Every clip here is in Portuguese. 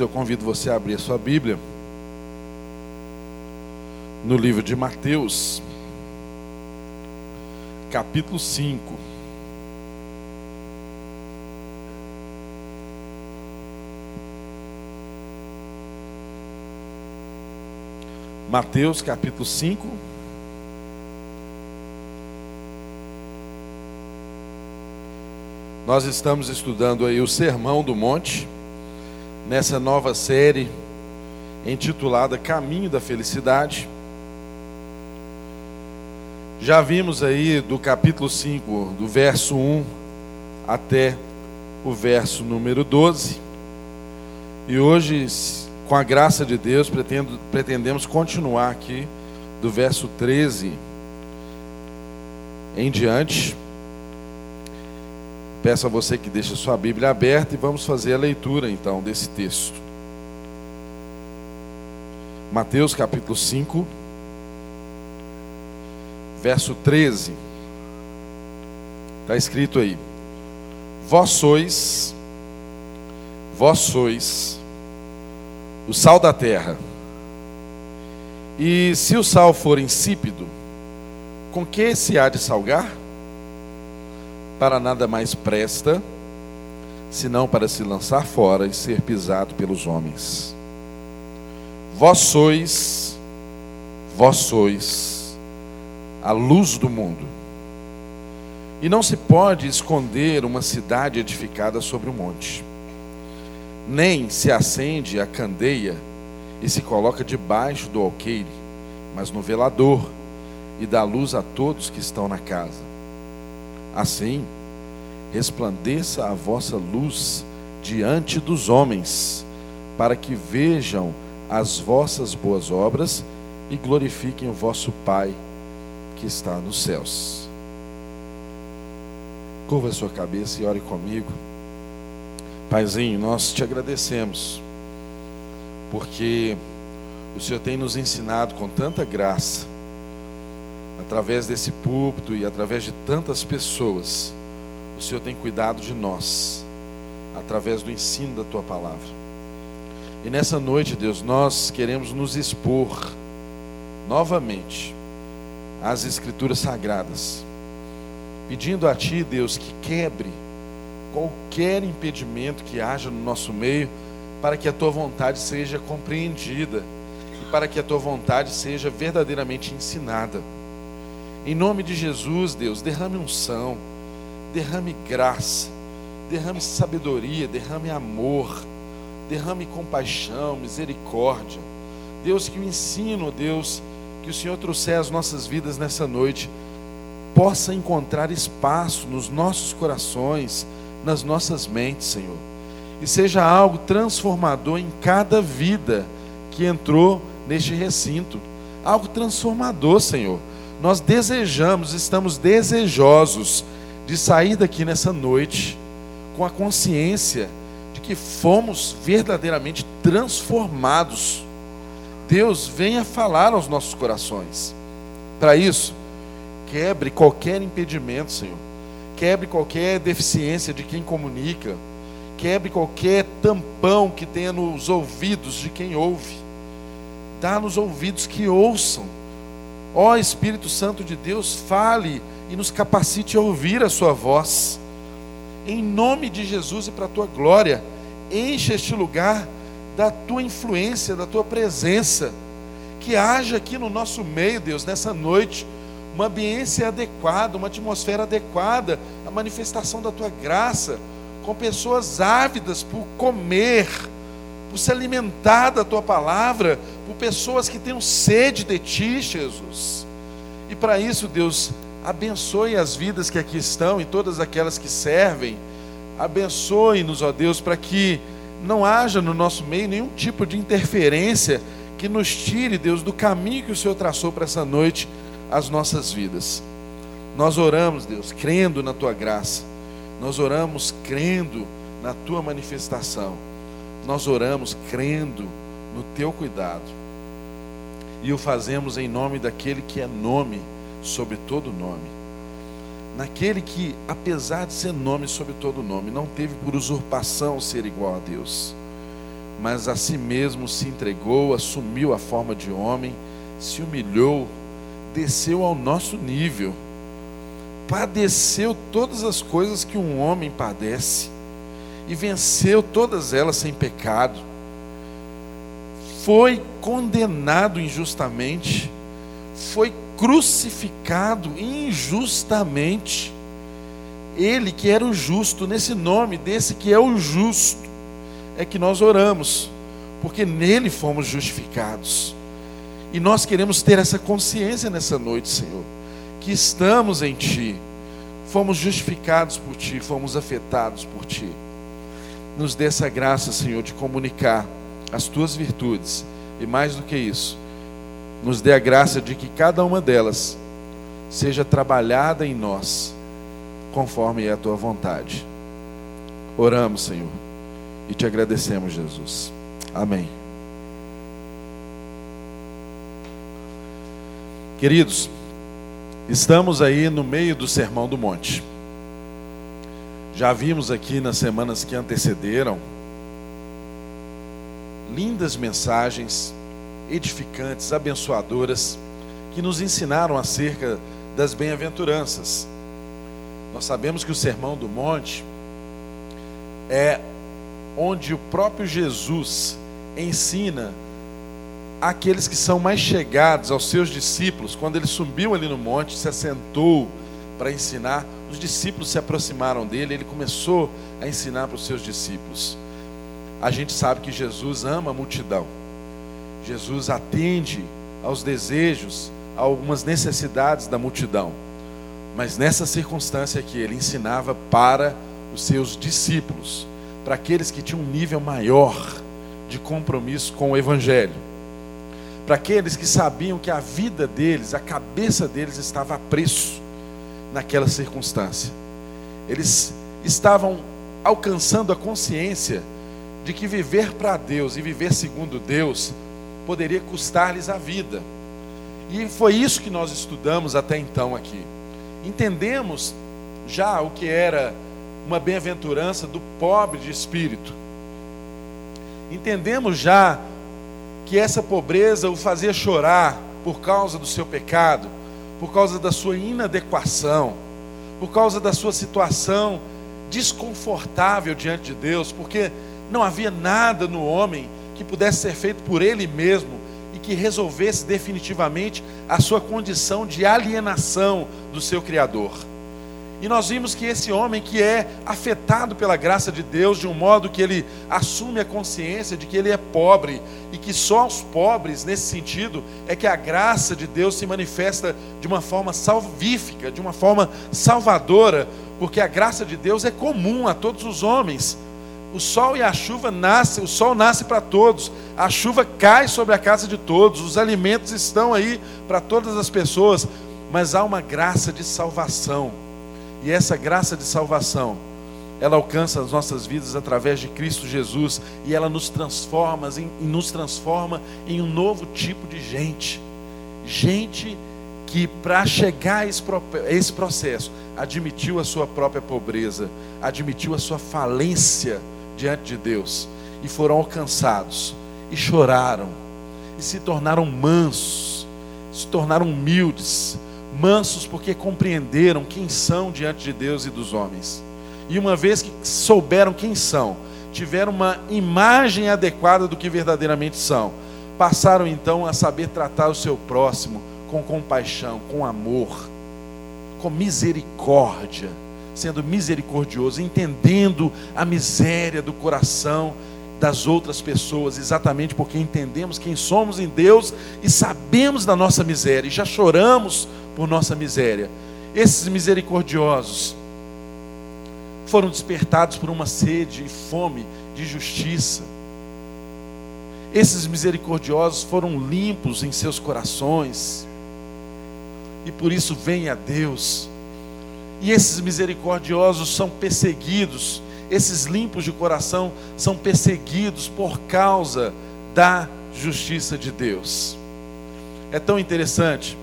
Eu convido você a abrir a sua Bíblia no livro de Mateus, capítulo 5. Mateus, capítulo 5. Nós estamos estudando aí o Sermão do Monte nessa nova série intitulada Caminho da Felicidade. Já vimos aí do capítulo 5, do verso 1 até o verso número 12. E hoje, com a graça de Deus, pretendo, pretendemos continuar aqui do verso 13 em diante. Peço a você que deixe a sua Bíblia aberta e vamos fazer a leitura então desse texto. Mateus capítulo 5, verso 13. Está escrito aí: Vós sois, vós sois o sal da terra. E se o sal for insípido, com que se há de salgar? Para nada mais presta, senão para se lançar fora e ser pisado pelos homens. Vós sois, vós sois a luz do mundo. E não se pode esconder uma cidade edificada sobre um monte. Nem se acende a candeia e se coloca debaixo do alqueire, mas no velador, e dá luz a todos que estão na casa. Assim, resplandeça a vossa luz diante dos homens, para que vejam as vossas boas obras e glorifiquem o vosso Pai que está nos céus. Curva a sua cabeça e ore comigo. Paizinho, nós te agradecemos, porque o Senhor tem nos ensinado com tanta graça através desse púlpito e através de tantas pessoas, o Senhor tem cuidado de nós, através do ensino da tua palavra. E nessa noite, Deus, nós queremos nos expor novamente às Escrituras Sagradas, pedindo a Ti, Deus, que quebre qualquer impedimento que haja no nosso meio, para que a Tua vontade seja compreendida e para que a Tua vontade seja verdadeiramente ensinada. Em nome de Jesus, Deus, derrame unção, derrame graça, derrame sabedoria, derrame amor, derrame compaixão, misericórdia. Deus, que o ensino, Deus, que o Senhor trouxer às nossas vidas nessa noite, possa encontrar espaço nos nossos corações, nas nossas mentes, Senhor. E seja algo transformador em cada vida que entrou neste recinto. Algo transformador, Senhor nós desejamos, estamos desejosos de sair daqui nessa noite com a consciência de que fomos verdadeiramente transformados. Deus venha falar aos nossos corações. Para isso, quebre qualquer impedimento, Senhor. Quebre qualquer deficiência de quem comunica. Quebre qualquer tampão que tenha nos ouvidos de quem ouve. Dá nos ouvidos que ouçam Ó Espírito Santo de Deus, fale e nos capacite a ouvir a Sua voz. Em nome de Jesus e para a Tua glória, enche este lugar da Tua influência, da Tua presença. Que haja aqui no nosso meio, Deus, nessa noite, uma ambiência adequada, uma atmosfera adequada, a manifestação da Tua graça, com pessoas ávidas por comer, por se alimentar da tua palavra, por pessoas que tenham sede de ti, Jesus. E para isso, Deus, abençoe as vidas que aqui estão e todas aquelas que servem. Abençoe-nos, ó Deus, para que não haja no nosso meio nenhum tipo de interferência que nos tire, Deus, do caminho que o Senhor traçou para essa noite as nossas vidas. Nós oramos, Deus, crendo na tua graça. Nós oramos crendo na tua manifestação nós oramos crendo no teu cuidado. E o fazemos em nome daquele que é nome sobre todo nome. Naquele que, apesar de ser nome sobre todo nome, não teve por usurpação ser igual a Deus. mas a si mesmo se entregou, assumiu a forma de homem, se humilhou, desceu ao nosso nível, padeceu todas as coisas que um homem padece e venceu todas elas sem pecado. Foi condenado injustamente, foi crucificado injustamente. Ele que era o justo, nesse nome desse que é o justo, é que nós oramos, porque nele fomos justificados. E nós queremos ter essa consciência nessa noite, Senhor, que estamos em Ti, fomos justificados por Ti, fomos afetados por Ti. Nos dê essa graça, Senhor, de comunicar as Tuas virtudes, e mais do que isso, nos dê a graça de que cada uma delas seja trabalhada em nós, conforme é a Tua vontade. Oramos, Senhor, e te agradecemos, Jesus. Amém. Queridos, estamos aí no meio do Sermão do Monte. Já vimos aqui nas semanas que antecederam lindas mensagens edificantes, abençoadoras, que nos ensinaram acerca das bem-aventuranças. Nós sabemos que o Sermão do Monte é onde o próprio Jesus ensina aqueles que são mais chegados aos seus discípulos, quando ele subiu ali no monte, se assentou para ensinar, os discípulos se aproximaram dele, ele começou a ensinar para os seus discípulos. A gente sabe que Jesus ama a multidão. Jesus atende aos desejos, a algumas necessidades da multidão. Mas nessa circunstância aqui, ele ensinava para os seus discípulos, para aqueles que tinham um nível maior de compromisso com o evangelho para aqueles que sabiam que a vida deles, a cabeça deles estava a preço naquela circunstância. Eles estavam alcançando a consciência de que viver para Deus e viver segundo Deus poderia custar-lhes a vida. E foi isso que nós estudamos até então aqui. Entendemos já o que era uma bem-aventurança do pobre de espírito. Entendemos já que essa pobreza o fazia chorar por causa do seu pecado, por causa da sua inadequação, por causa da sua situação desconfortável diante de Deus, porque não havia nada no homem que pudesse ser feito por ele mesmo e que resolvesse definitivamente a sua condição de alienação do seu Criador. E nós vimos que esse homem que é afetado pela graça de Deus de um modo que ele assume a consciência de que ele é pobre e que só aos pobres, nesse sentido, é que a graça de Deus se manifesta de uma forma salvífica, de uma forma salvadora, porque a graça de Deus é comum a todos os homens. O sol e a chuva nascem, o sol nasce para todos, a chuva cai sobre a casa de todos, os alimentos estão aí para todas as pessoas, mas há uma graça de salvação e essa graça de salvação, ela alcança as nossas vidas através de Cristo Jesus e ela nos transforma, nos transforma em um novo tipo de gente. Gente que para chegar a esse processo admitiu a sua própria pobreza, admitiu a sua falência diante de Deus e foram alcançados e choraram e se tornaram mansos, se tornaram humildes, mansos porque compreenderam quem são diante de Deus e dos homens. E uma vez que souberam quem são, tiveram uma imagem adequada do que verdadeiramente são, passaram então a saber tratar o seu próximo com compaixão, com amor, com misericórdia, sendo misericordioso, entendendo a miséria do coração das outras pessoas, exatamente porque entendemos quem somos em Deus e sabemos da nossa miséria e já choramos por nossa miséria. Esses misericordiosos foram despertados por uma sede e fome de justiça. Esses misericordiosos foram limpos em seus corações e por isso vêm a Deus. E esses misericordiosos são perseguidos esses limpos de coração são perseguidos por causa da justiça de Deus. É tão interessante.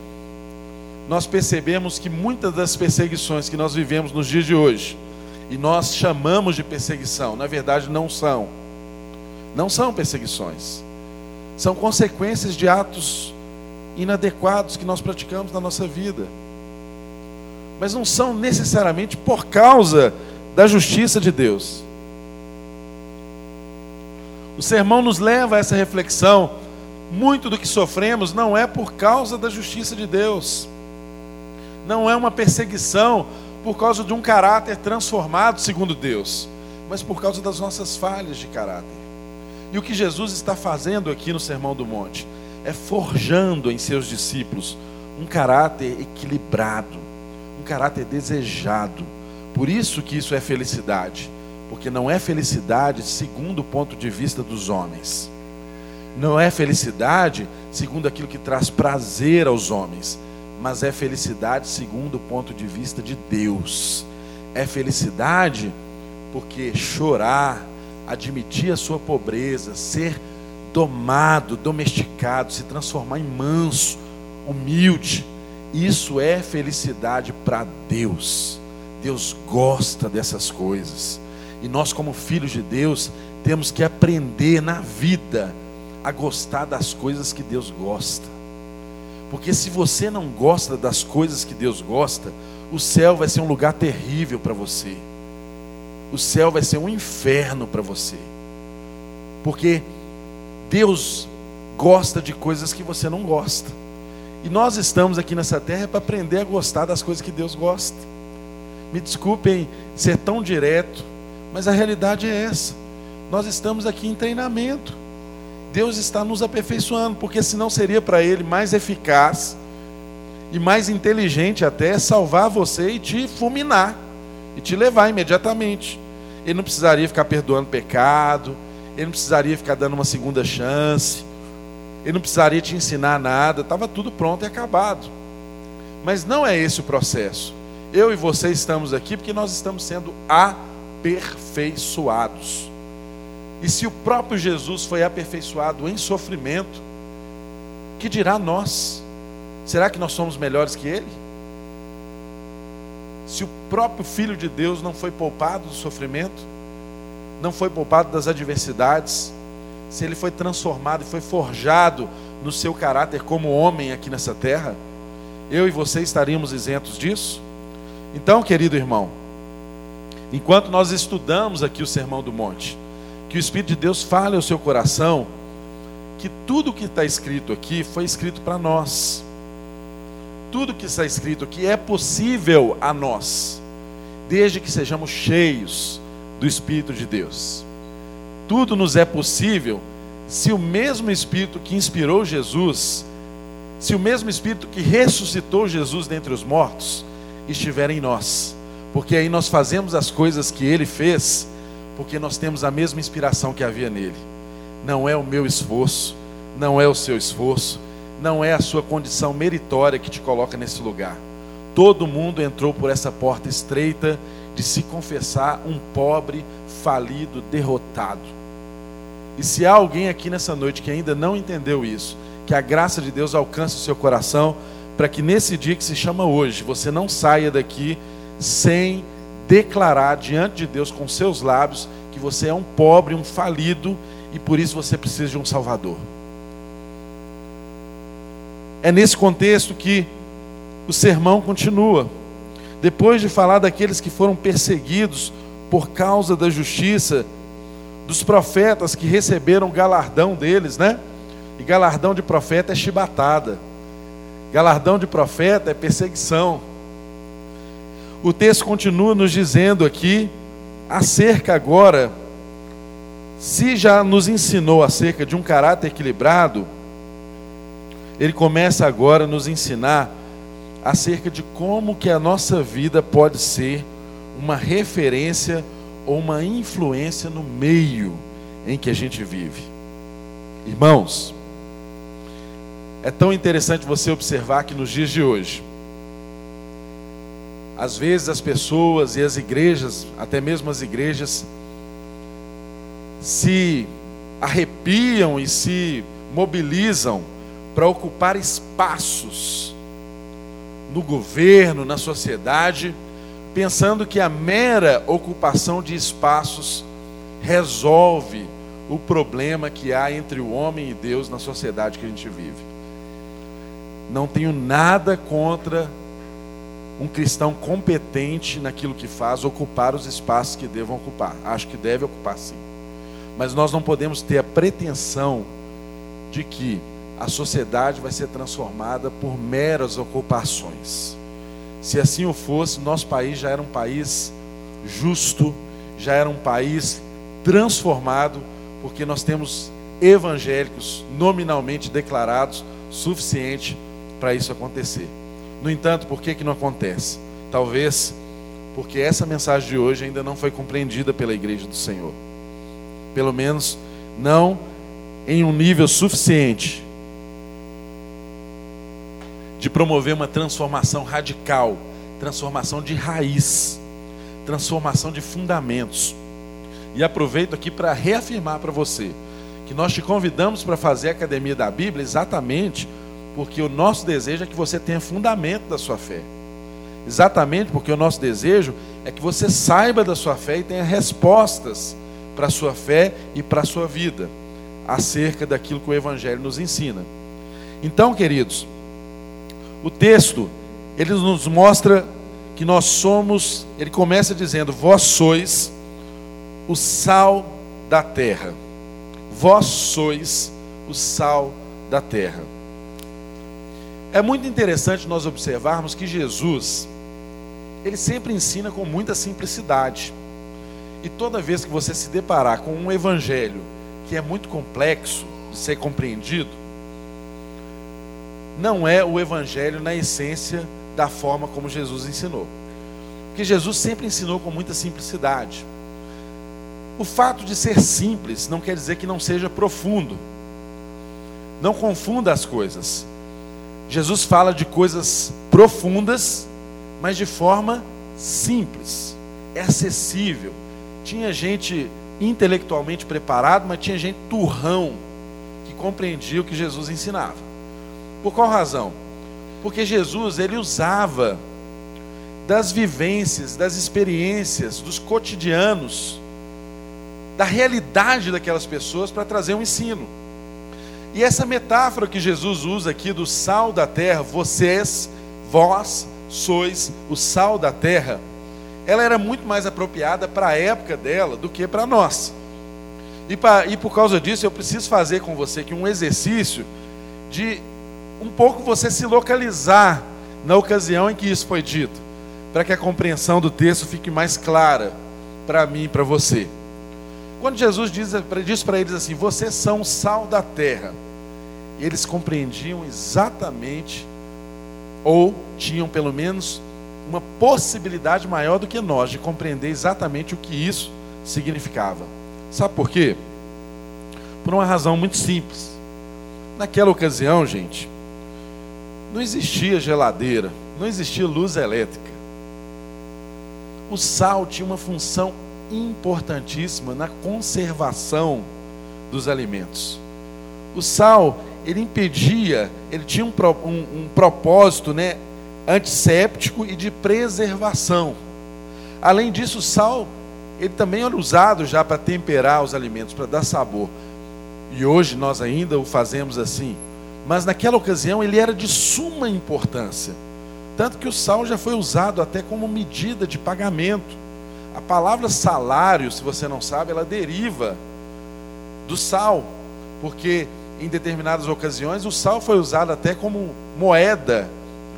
Nós percebemos que muitas das perseguições que nós vivemos nos dias de hoje, e nós chamamos de perseguição, na verdade não são. Não são perseguições. São consequências de atos inadequados que nós praticamos na nossa vida. Mas não são necessariamente por causa da justiça de Deus. O sermão nos leva a essa reflexão. Muito do que sofremos não é por causa da justiça de Deus. Não é uma perseguição por causa de um caráter transformado segundo Deus, mas por causa das nossas falhas de caráter. E o que Jesus está fazendo aqui no Sermão do Monte é forjando em seus discípulos um caráter equilibrado, um caráter desejado. Por isso que isso é felicidade, porque não é felicidade segundo o ponto de vista dos homens. Não é felicidade segundo aquilo que traz prazer aos homens, mas é felicidade segundo o ponto de vista de Deus. É felicidade porque chorar, admitir a sua pobreza, ser domado, domesticado, se transformar em manso, humilde, isso é felicidade para Deus. Deus gosta dessas coisas. E nós, como filhos de Deus, temos que aprender na vida a gostar das coisas que Deus gosta. Porque se você não gosta das coisas que Deus gosta, o céu vai ser um lugar terrível para você. O céu vai ser um inferno para você. Porque Deus gosta de coisas que você não gosta. E nós estamos aqui nessa terra para aprender a gostar das coisas que Deus gosta. Me desculpem ser tão direto, mas a realidade é essa. Nós estamos aqui em treinamento. Deus está nos aperfeiçoando, porque senão seria para Ele mais eficaz e mais inteligente até salvar você e te fulminar e te levar imediatamente. Ele não precisaria ficar perdoando pecado, ele não precisaria ficar dando uma segunda chance, ele não precisaria te ensinar nada, estava tudo pronto e acabado. Mas não é esse o processo. Eu e você estamos aqui porque nós estamos sendo aperfeiçoados. E se o próprio Jesus foi aperfeiçoado em sofrimento, que dirá nós? Será que nós somos melhores que ele? Se o próprio Filho de Deus não foi poupado do sofrimento, não foi poupado das adversidades, se ele foi transformado e foi forjado no seu caráter como homem aqui nessa terra, eu e você estaríamos isentos disso? Então, querido irmão, enquanto nós estudamos aqui o Sermão do Monte, que o Espírito de Deus fale ao seu coração que tudo que está escrito aqui foi escrito para nós. Tudo que está escrito aqui é possível a nós, desde que sejamos cheios do Espírito de Deus. Tudo nos é possível se o mesmo Espírito que inspirou Jesus, se o mesmo Espírito que ressuscitou Jesus dentre os mortos, estiver em nós. Porque aí nós fazemos as coisas que ele fez porque nós temos a mesma inspiração que havia nele. Não é o meu esforço, não é o seu esforço, não é a sua condição meritória que te coloca nesse lugar. Todo mundo entrou por essa porta estreita de se confessar um pobre, falido, derrotado. E se há alguém aqui nessa noite que ainda não entendeu isso, que a graça de Deus alcance o seu coração, para que nesse dia que se chama hoje, você não saia daqui sem declarar diante de Deus com seus lábios que você é um pobre, um falido e por isso você precisa de um Salvador. É nesse contexto que o sermão continua. Depois de falar daqueles que foram perseguidos por causa da justiça, dos profetas que receberam galardão deles, né? E galardão de profeta é chibatada. Galardão de profeta é perseguição o texto continua nos dizendo aqui, acerca agora, se já nos ensinou acerca de um caráter equilibrado, ele começa agora a nos ensinar acerca de como que a nossa vida pode ser uma referência ou uma influência no meio em que a gente vive. Irmãos, é tão interessante você observar que nos dias de hoje, às vezes as pessoas e as igrejas, até mesmo as igrejas, se arrepiam e se mobilizam para ocupar espaços no governo, na sociedade, pensando que a mera ocupação de espaços resolve o problema que há entre o homem e Deus na sociedade que a gente vive. Não tenho nada contra um cristão competente naquilo que faz ocupar os espaços que devam ocupar. Acho que deve ocupar sim. Mas nós não podemos ter a pretensão de que a sociedade vai ser transformada por meras ocupações. Se assim o fosse, nosso país já era um país justo, já era um país transformado, porque nós temos evangélicos nominalmente declarados suficiente para isso acontecer. No entanto, por que, que não acontece? Talvez porque essa mensagem de hoje ainda não foi compreendida pela igreja do Senhor. Pelo menos não em um nível suficiente de promover uma transformação radical, transformação de raiz, transformação de fundamentos. E aproveito aqui para reafirmar para você que nós te convidamos para fazer a Academia da Bíblia exatamente porque o nosso desejo é que você tenha fundamento da sua fé. Exatamente porque o nosso desejo é que você saiba da sua fé e tenha respostas para a sua fé e para a sua vida acerca daquilo que o Evangelho nos ensina. Então, queridos, o texto ele nos mostra que nós somos, ele começa dizendo: Vós sois o sal da terra. Vós sois o sal da terra. É muito interessante nós observarmos que Jesus, ele sempre ensina com muita simplicidade. E toda vez que você se deparar com um evangelho que é muito complexo de ser compreendido, não é o evangelho na essência da forma como Jesus ensinou. Porque Jesus sempre ensinou com muita simplicidade. O fato de ser simples não quer dizer que não seja profundo. Não confunda as coisas. Jesus fala de coisas profundas, mas de forma simples, é acessível. Tinha gente intelectualmente preparado, mas tinha gente turrão que compreendia o que Jesus ensinava. Por qual razão? Porque Jesus ele usava das vivências, das experiências, dos cotidianos, da realidade daquelas pessoas para trazer um ensino. E essa metáfora que Jesus usa aqui do sal da terra, vocês, vós sois o sal da terra, ela era muito mais apropriada para a época dela do que para nós. E, pra, e por causa disso, eu preciso fazer com você aqui um exercício de um pouco você se localizar na ocasião em que isso foi dito, para que a compreensão do texto fique mais clara para mim e para você. Quando Jesus diz, diz para eles assim: Vocês são o sal da terra eles compreendiam exatamente, ou tinham pelo menos uma possibilidade maior do que nós de compreender exatamente o que isso significava. Sabe por quê? Por uma razão muito simples. Naquela ocasião, gente, não existia geladeira, não existia luz elétrica. O sal tinha uma função importantíssima na conservação dos alimentos. O sal ele impedia, ele tinha um, um, um propósito né, antisséptico e de preservação. Além disso, o sal, ele também era usado já para temperar os alimentos, para dar sabor. E hoje nós ainda o fazemos assim. Mas naquela ocasião ele era de suma importância. Tanto que o sal já foi usado até como medida de pagamento. A palavra salário, se você não sabe, ela deriva do sal, porque em determinadas ocasiões, o sal foi usado até como moeda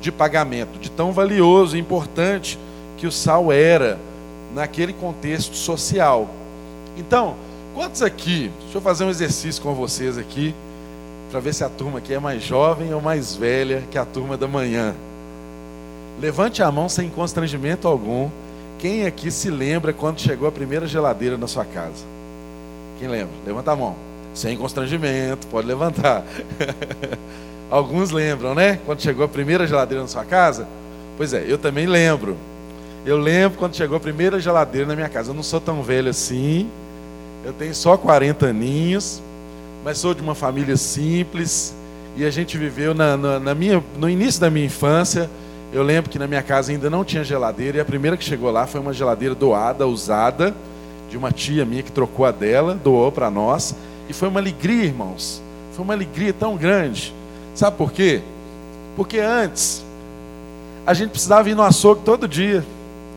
de pagamento, de tão valioso e importante que o sal era naquele contexto social. Então, quantos aqui, deixa eu fazer um exercício com vocês aqui, para ver se a turma aqui é mais jovem ou mais velha que a turma da manhã. Levante a mão sem constrangimento algum. Quem aqui se lembra quando chegou a primeira geladeira na sua casa? Quem lembra? Levanta a mão. Sem constrangimento, pode levantar. Alguns lembram, né? Quando chegou a primeira geladeira na sua casa? Pois é, eu também lembro. Eu lembro quando chegou a primeira geladeira na minha casa. Eu não sou tão velho assim. Eu tenho só 40 aninhos. Mas sou de uma família simples. E a gente viveu na, na, na minha, no início da minha infância. Eu lembro que na minha casa ainda não tinha geladeira. E a primeira que chegou lá foi uma geladeira doada, usada de uma tia minha que trocou a dela, doou para nós, e foi uma alegria, irmãos. Foi uma alegria tão grande. Sabe por quê? Porque antes a gente precisava ir no açougue todo dia.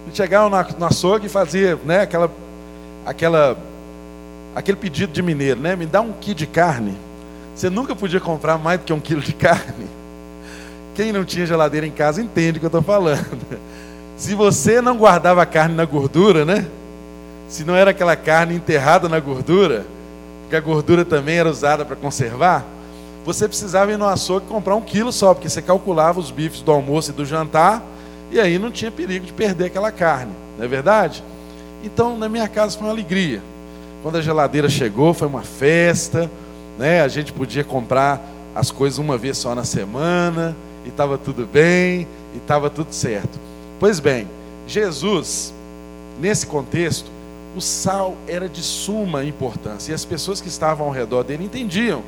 A gente chegava no açougue e fazia, né, aquela aquela aquele pedido de mineiro, né? Me dá um quilo de carne. Você nunca podia comprar mais do que um quilo de carne. Quem não tinha geladeira em casa entende o que eu estou falando. Se você não guardava a carne na gordura, né? Se não era aquela carne enterrada na gordura, porque a gordura também era usada para conservar, você precisava ir no açougue comprar um quilo só, porque você calculava os bifes do almoço e do jantar, e aí não tinha perigo de perder aquela carne, não é verdade? Então, na minha casa foi uma alegria. Quando a geladeira chegou, foi uma festa, né? A gente podia comprar as coisas uma vez só na semana, e estava tudo bem, e estava tudo certo. Pois bem, Jesus, nesse contexto, o sal era de suma importância, e as pessoas que estavam ao redor dele entendiam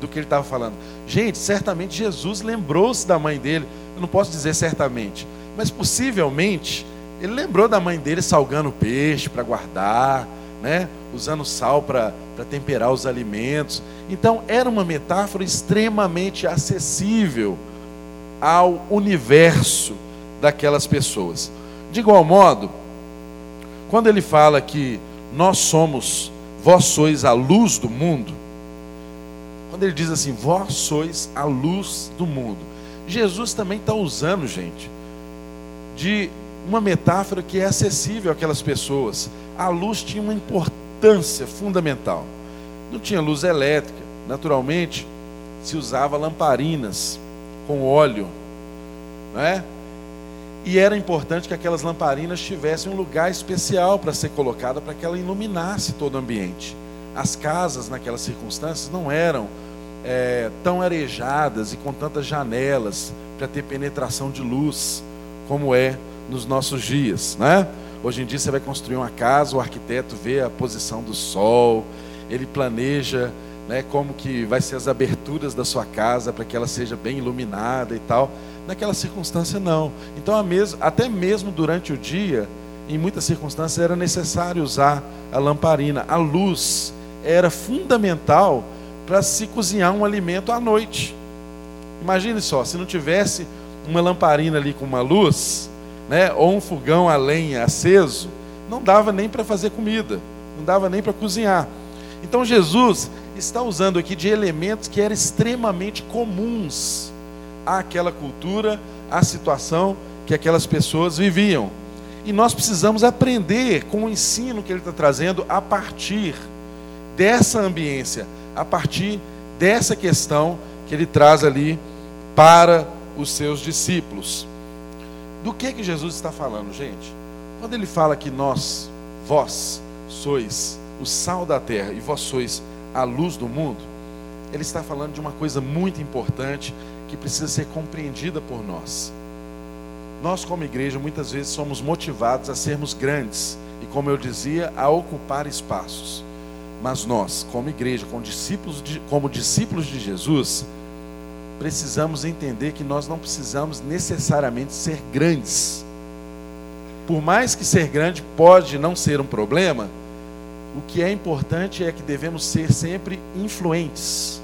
do que ele estava falando. Gente, certamente Jesus lembrou-se da mãe dele, eu não posso dizer certamente, mas possivelmente ele lembrou da mãe dele salgando peixe para guardar, né? usando sal para temperar os alimentos. Então, era uma metáfora extremamente acessível ao universo daquelas pessoas. De igual modo, quando ele fala que nós somos, vós sois a luz do mundo, quando ele diz assim, vós sois a luz do mundo, Jesus também está usando, gente, de uma metáfora que é acessível àquelas pessoas a luz tinha uma importância fundamental. Não tinha luz elétrica, naturalmente se usava lamparinas com óleo, não é? E era importante que aquelas lamparinas tivessem um lugar especial para ser colocada para que ela iluminasse todo o ambiente. As casas naquelas circunstâncias não eram é, tão arejadas e com tantas janelas para ter penetração de luz como é nos nossos dias, né? Hoje em dia você vai construir uma casa, o arquiteto vê a posição do sol, ele planeja né, como que vai ser as aberturas da sua casa para que ela seja bem iluminada e tal. Naquela circunstância não. Então até mesmo durante o dia, em muitas circunstâncias era necessário usar a lamparina. A luz era fundamental para se cozinhar um alimento à noite. Imagine só, se não tivesse uma lamparina ali com uma luz, né, ou um fogão a lenha aceso, não dava nem para fazer comida, não dava nem para cozinhar. Então Jesus está usando aqui de elementos que eram extremamente comuns àquela cultura, à situação que aquelas pessoas viviam. E nós precisamos aprender com o ensino que ele está trazendo a partir dessa ambiência, a partir dessa questão que ele traz ali para os seus discípulos. Do que que Jesus está falando, gente? Quando ele fala que nós, vós, sois o sal da terra e vós sois a luz do mundo, ele está falando de uma coisa muito importante que precisa ser compreendida por nós. Nós, como igreja, muitas vezes somos motivados a sermos grandes e, como eu dizia, a ocupar espaços. Mas nós, como igreja, como discípulos de, como discípulos de Jesus, precisamos entender que nós não precisamos necessariamente ser grandes. Por mais que ser grande pode não ser um problema, o que é importante é que devemos ser sempre influentes.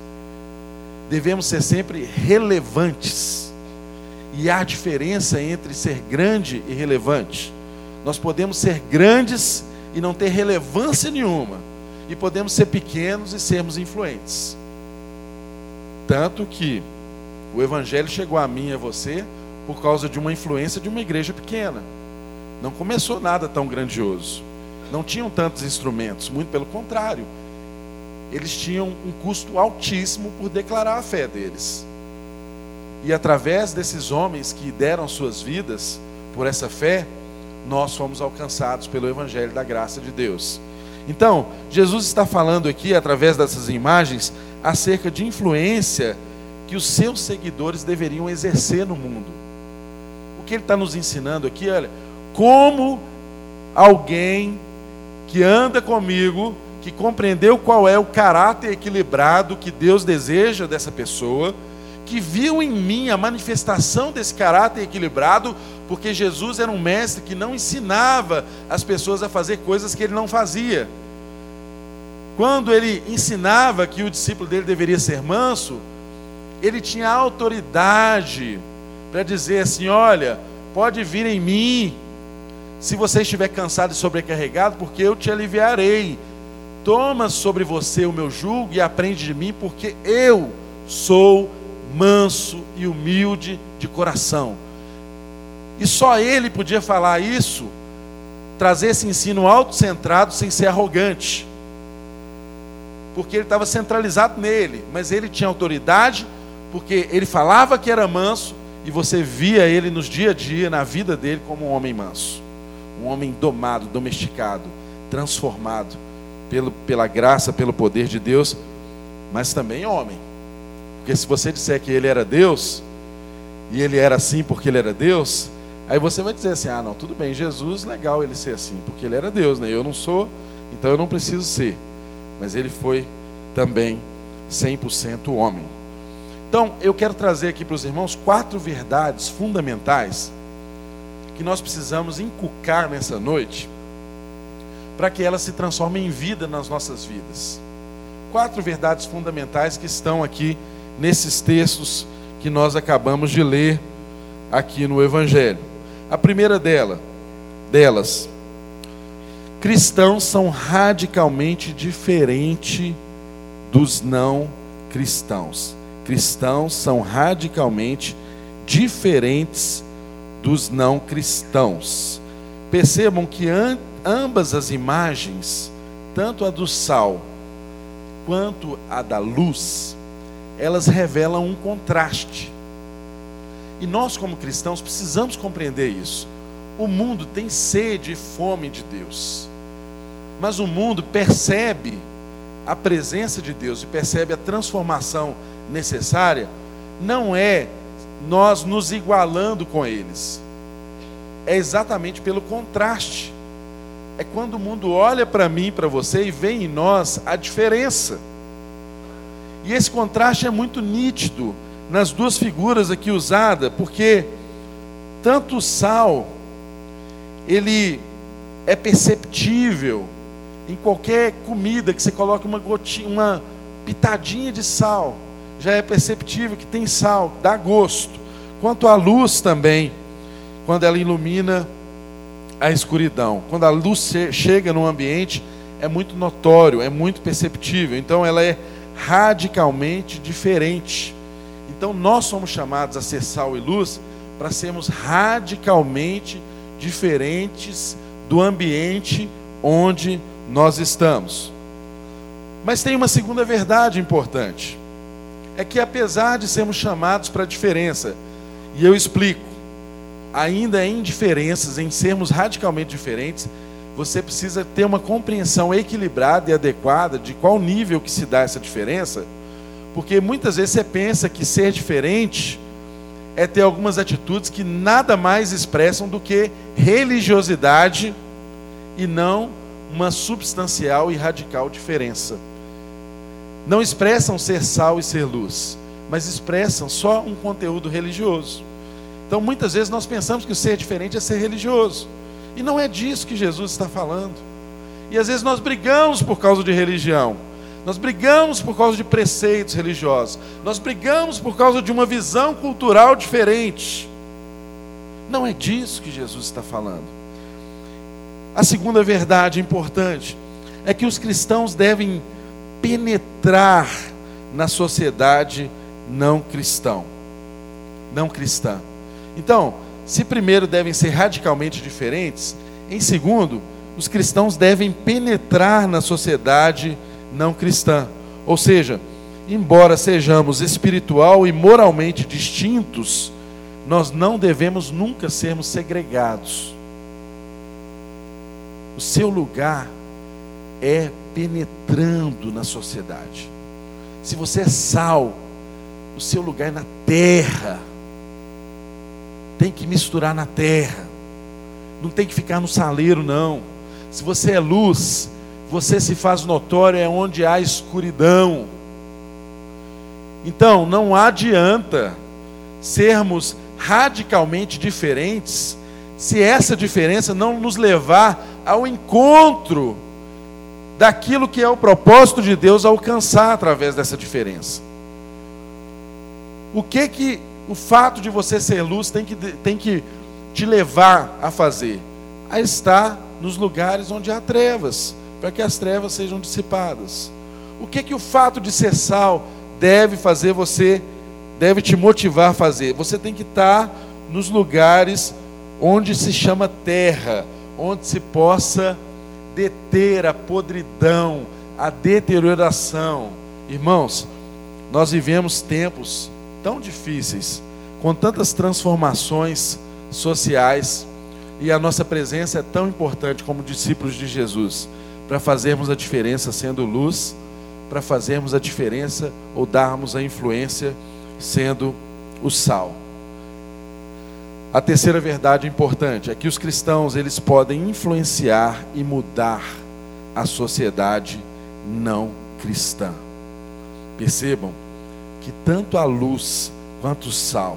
Devemos ser sempre relevantes. E há diferença entre ser grande e relevante. Nós podemos ser grandes e não ter relevância nenhuma. E podemos ser pequenos e sermos influentes. Tanto que o Evangelho chegou a mim e a você por causa de uma influência de uma igreja pequena. Não começou nada tão grandioso. Não tinham tantos instrumentos, muito pelo contrário. Eles tinham um custo altíssimo por declarar a fé deles. E através desses homens que deram suas vidas por essa fé, nós fomos alcançados pelo Evangelho da graça de Deus. Então, Jesus está falando aqui, através dessas imagens, acerca de influência que os seus seguidores deveriam exercer no mundo. O que ele está nos ensinando aqui, olha, como alguém que anda comigo, que compreendeu qual é o caráter equilibrado que Deus deseja dessa pessoa, que viu em mim a manifestação desse caráter equilibrado, porque Jesus era um mestre que não ensinava as pessoas a fazer coisas que ele não fazia. Quando ele ensinava que o discípulo dele deveria ser manso, ele tinha autoridade para dizer assim: olha, pode vir em mim, se você estiver cansado e sobrecarregado, porque eu te aliviarei. Toma sobre você o meu jugo e aprende de mim, porque eu sou manso e humilde de coração. E só ele podia falar isso, trazer esse ensino autocentrado sem ser arrogante. Porque ele estava centralizado nele, mas ele tinha autoridade, porque ele falava que era manso, e você via ele nos dia a dia, na vida dele, como um homem manso, um homem domado, domesticado, transformado pelo, pela graça, pelo poder de Deus, mas também homem. Porque se você disser que ele era Deus, e ele era assim porque ele era Deus, aí você vai dizer assim: ah, não, tudo bem, Jesus, legal ele ser assim, porque ele era Deus, né? Eu não sou, então eu não preciso ser. Mas ele foi também 100% homem. Então, eu quero trazer aqui para os irmãos quatro verdades fundamentais que nós precisamos inculcar nessa noite para que elas se transformem em vida nas nossas vidas. Quatro verdades fundamentais que estão aqui nesses textos que nós acabamos de ler aqui no Evangelho. A primeira dela, delas, cristãos são radicalmente diferentes dos não cristãos cristãos são radicalmente diferentes dos não cristãos. Percebam que ambas as imagens, tanto a do sal quanto a da luz, elas revelam um contraste. E nós, como cristãos, precisamos compreender isso. O mundo tem sede e fome de Deus, mas o mundo percebe a presença de Deus e percebe a transformação necessária, não é nós nos igualando com eles, é exatamente pelo contraste. É quando o mundo olha para mim, para você e vê em nós a diferença. E esse contraste é muito nítido nas duas figuras aqui usadas, porque tanto o sal, ele é perceptível em qualquer comida que você coloque uma gotinha, uma pitadinha de sal já é perceptível que tem sal, dá gosto. Quanto à luz também, quando ela ilumina a escuridão. Quando a luz chega no ambiente, é muito notório, é muito perceptível. Então ela é radicalmente diferente. Então nós somos chamados a ser sal e luz para sermos radicalmente diferentes do ambiente onde nós estamos. Mas tem uma segunda verdade importante é que apesar de sermos chamados para a diferença, e eu explico, ainda em diferenças, em sermos radicalmente diferentes, você precisa ter uma compreensão equilibrada e adequada de qual nível que se dá essa diferença, porque muitas vezes você pensa que ser diferente é ter algumas atitudes que nada mais expressam do que religiosidade e não uma substancial e radical diferença não expressam ser sal e ser luz, mas expressam só um conteúdo religioso. Então muitas vezes nós pensamos que o ser diferente é ser religioso, e não é disso que Jesus está falando. E às vezes nós brigamos por causa de religião, nós brigamos por causa de preceitos religiosos, nós brigamos por causa de uma visão cultural diferente. Não é disso que Jesus está falando. A segunda verdade importante é que os cristãos devem penetrar na sociedade não cristão, não cristã. Então, se primeiro devem ser radicalmente diferentes, em segundo, os cristãos devem penetrar na sociedade não cristã. Ou seja, embora sejamos espiritual e moralmente distintos, nós não devemos nunca sermos segregados. O seu lugar é penetrando na sociedade. Se você é sal, o seu lugar é na terra. Tem que misturar na terra. Não tem que ficar no saleiro, não. Se você é luz, você se faz notório é onde há escuridão. Então, não adianta sermos radicalmente diferentes se essa diferença não nos levar ao encontro daquilo que é o propósito de Deus alcançar através dessa diferença. O que que o fato de você ser luz tem que, tem que te levar a fazer? A estar nos lugares onde há trevas, para que as trevas sejam dissipadas. O que que o fato de ser sal deve fazer você, deve te motivar a fazer? Você tem que estar nos lugares onde se chama terra, onde se possa deter a podridão, a deterioração. Irmãos, nós vivemos tempos tão difíceis, com tantas transformações sociais, e a nossa presença é tão importante como discípulos de Jesus, para fazermos a diferença sendo luz, para fazermos a diferença ou darmos a influência sendo o sal. A terceira verdade importante é que os cristãos eles podem influenciar e mudar a sociedade não cristã. Percebam que tanto a luz quanto o sal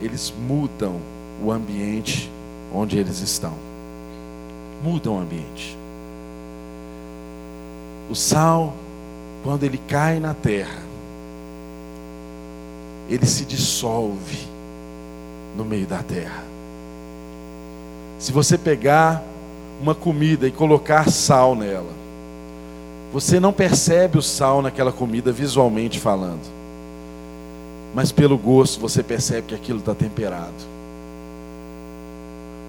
eles mudam o ambiente onde eles estão. Mudam o ambiente. O sal, quando ele cai na terra, ele se dissolve no meio da terra. Se você pegar uma comida e colocar sal nela, você não percebe o sal naquela comida visualmente falando, mas pelo gosto você percebe que aquilo está temperado.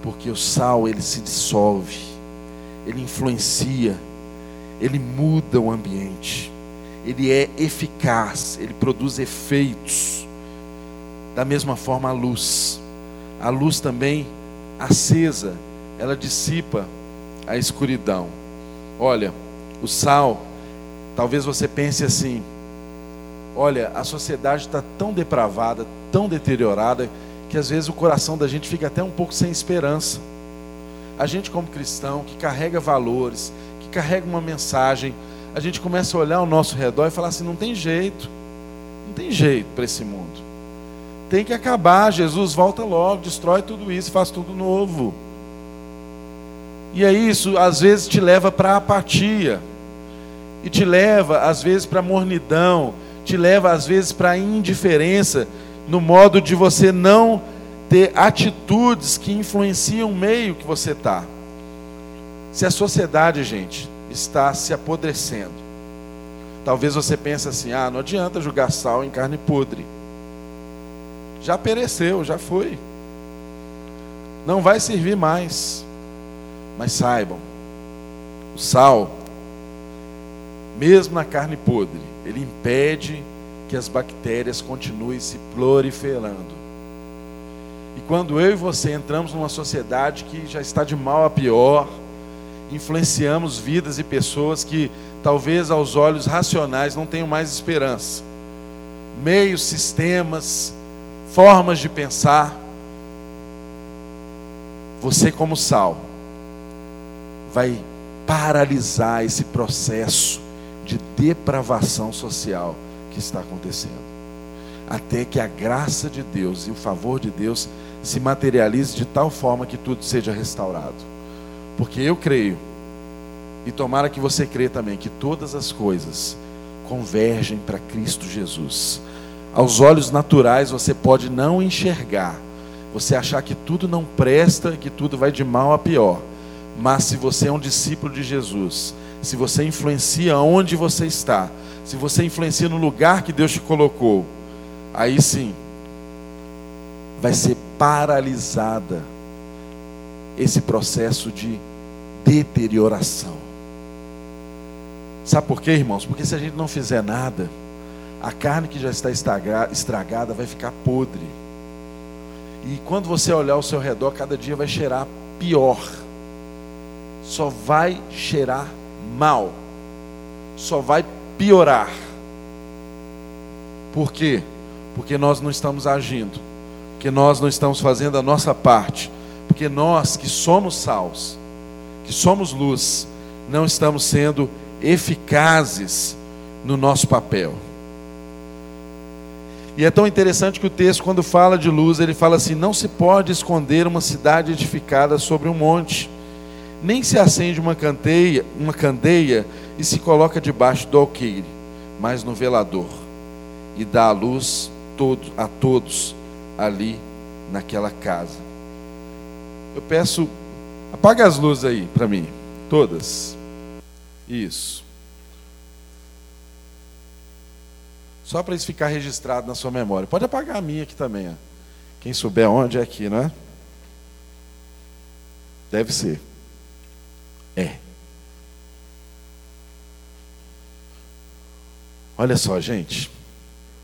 Porque o sal ele se dissolve, ele influencia, ele muda o ambiente, ele é eficaz, ele produz efeitos da mesma forma, a luz. A luz também acesa, ela dissipa a escuridão. Olha, o sal, talvez você pense assim: olha, a sociedade está tão depravada, tão deteriorada, que às vezes o coração da gente fica até um pouco sem esperança. A gente, como cristão, que carrega valores, que carrega uma mensagem, a gente começa a olhar ao nosso redor e falar assim: não tem jeito, não tem jeito para esse mundo tem que acabar. Jesus volta logo, destrói tudo isso, faz tudo novo. E aí isso às vezes te leva para apatia. E te leva às vezes para mornidão, te leva às vezes para indiferença no modo de você não ter atitudes que influenciam o meio que você está. Se a sociedade, gente, está se apodrecendo, talvez você pense assim: ah, não adianta jogar sal em carne podre já pereceu, já foi. Não vai servir mais. Mas saibam, o sal, mesmo na carne podre, ele impede que as bactérias continuem se proliferando. E quando eu e você entramos numa sociedade que já está de mal a pior, influenciamos vidas e pessoas que talvez aos olhos racionais não tenham mais esperança. Meios, sistemas, formas de pensar. Você, como sal, vai paralisar esse processo de depravação social que está acontecendo. Até que a graça de Deus e o favor de Deus se materialize de tal forma que tudo seja restaurado. Porque eu creio, e tomara que você crê também, que todas as coisas convergem para Cristo Jesus aos olhos naturais você pode não enxergar, você achar que tudo não presta, que tudo vai de mal a pior. Mas se você é um discípulo de Jesus, se você influencia onde você está, se você influencia no lugar que Deus te colocou, aí sim vai ser paralisada esse processo de deterioração. Sabe por quê, irmãos? Porque se a gente não fizer nada, a carne que já está estragada vai ficar podre. E quando você olhar ao seu redor, cada dia vai cheirar pior. Só vai cheirar mal. Só vai piorar. Por quê? Porque nós não estamos agindo. Porque nós não estamos fazendo a nossa parte. Porque nós que somos sals, que somos luz, não estamos sendo eficazes no nosso papel. E é tão interessante que o texto, quando fala de luz, ele fala assim: não se pode esconder uma cidade edificada sobre um monte, nem se acende uma candeia, uma candeia e se coloca debaixo do alqueire, mas no velador, e dá a luz todo, a todos ali naquela casa. Eu peço, apaga as luzes aí para mim, todas. Isso. Só para isso ficar registrado na sua memória. Pode apagar a minha aqui também. Ó. Quem souber onde é aqui, não é? Deve ser. É. Olha só, gente.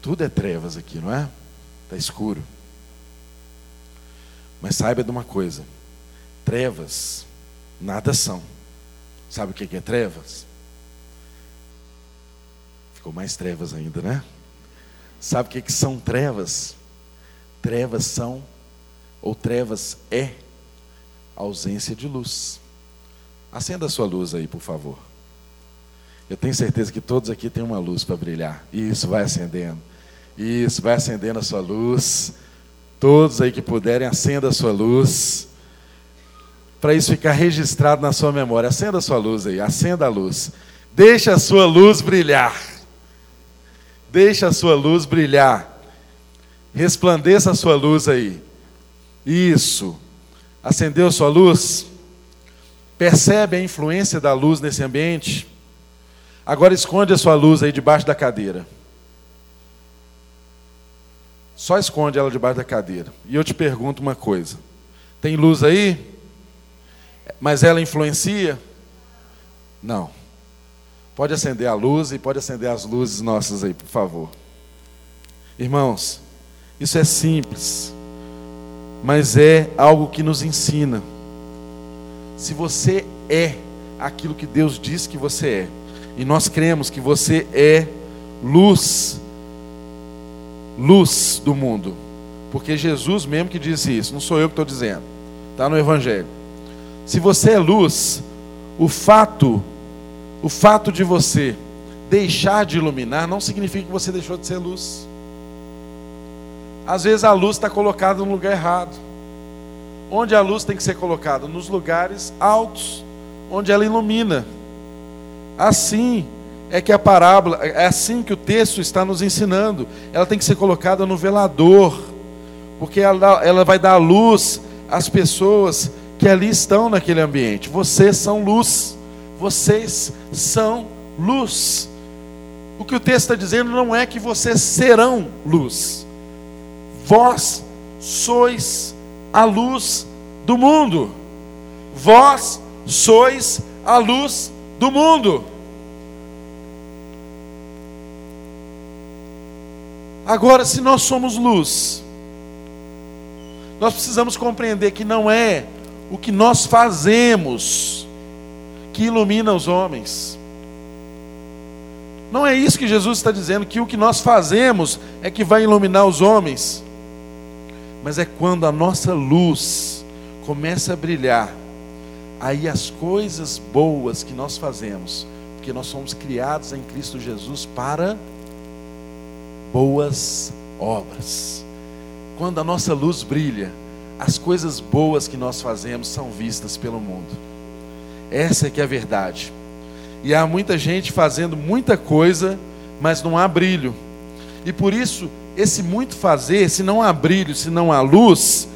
Tudo é trevas aqui, não é? Está escuro. Mas saiba de uma coisa: trevas nada são. Sabe o que é trevas? Ficou mais trevas ainda, né? Sabe o que, são trevas? Trevas são, ou trevas é, ausência de luz. Acenda a sua luz aí, por favor. Eu tenho certeza que todos aqui têm uma luz para brilhar. Isso, vai acendendo. Isso, vai acendendo a sua luz. Todos aí que puderem, acenda a sua luz. Para isso ficar registrado na sua memória. Acenda a sua luz aí, acenda a luz. Deixa a sua luz brilhar. Deixa a sua luz brilhar. Resplandeça a sua luz aí. Isso. Acendeu a sua luz? Percebe a influência da luz nesse ambiente? Agora esconde a sua luz aí debaixo da cadeira. Só esconde ela debaixo da cadeira. E eu te pergunto uma coisa: tem luz aí? Mas ela influencia? Não. Pode acender a luz e pode acender as luzes nossas aí, por favor. Irmãos, isso é simples, mas é algo que nos ensina. Se você é aquilo que Deus diz que você é, e nós cremos que você é luz, luz do mundo, porque Jesus mesmo que disse isso, não sou eu que estou dizendo, está no Evangelho. Se você é luz, o fato o fato de você deixar de iluminar não significa que você deixou de ser luz. Às vezes a luz está colocada no lugar errado. Onde a luz tem que ser colocada? Nos lugares altos, onde ela ilumina. Assim é que a parábola, é assim que o texto está nos ensinando. Ela tem que ser colocada no velador, porque ela, ela vai dar luz às pessoas que ali estão naquele ambiente. Vocês são luz vocês são luz. O que o texto está dizendo não é que vocês serão luz, vós sois a luz do mundo, vós sois a luz do mundo. Agora, se nós somos luz, nós precisamos compreender que não é o que nós fazemos que ilumina os homens. Não é isso que Jesus está dizendo, que o que nós fazemos é que vai iluminar os homens, mas é quando a nossa luz começa a brilhar, aí as coisas boas que nós fazemos, porque nós somos criados em Cristo Jesus para boas obras. Quando a nossa luz brilha, as coisas boas que nós fazemos são vistas pelo mundo. Essa é que é a verdade. E há muita gente fazendo muita coisa, mas não há brilho. E por isso, esse muito fazer, se não há brilho, se não há luz,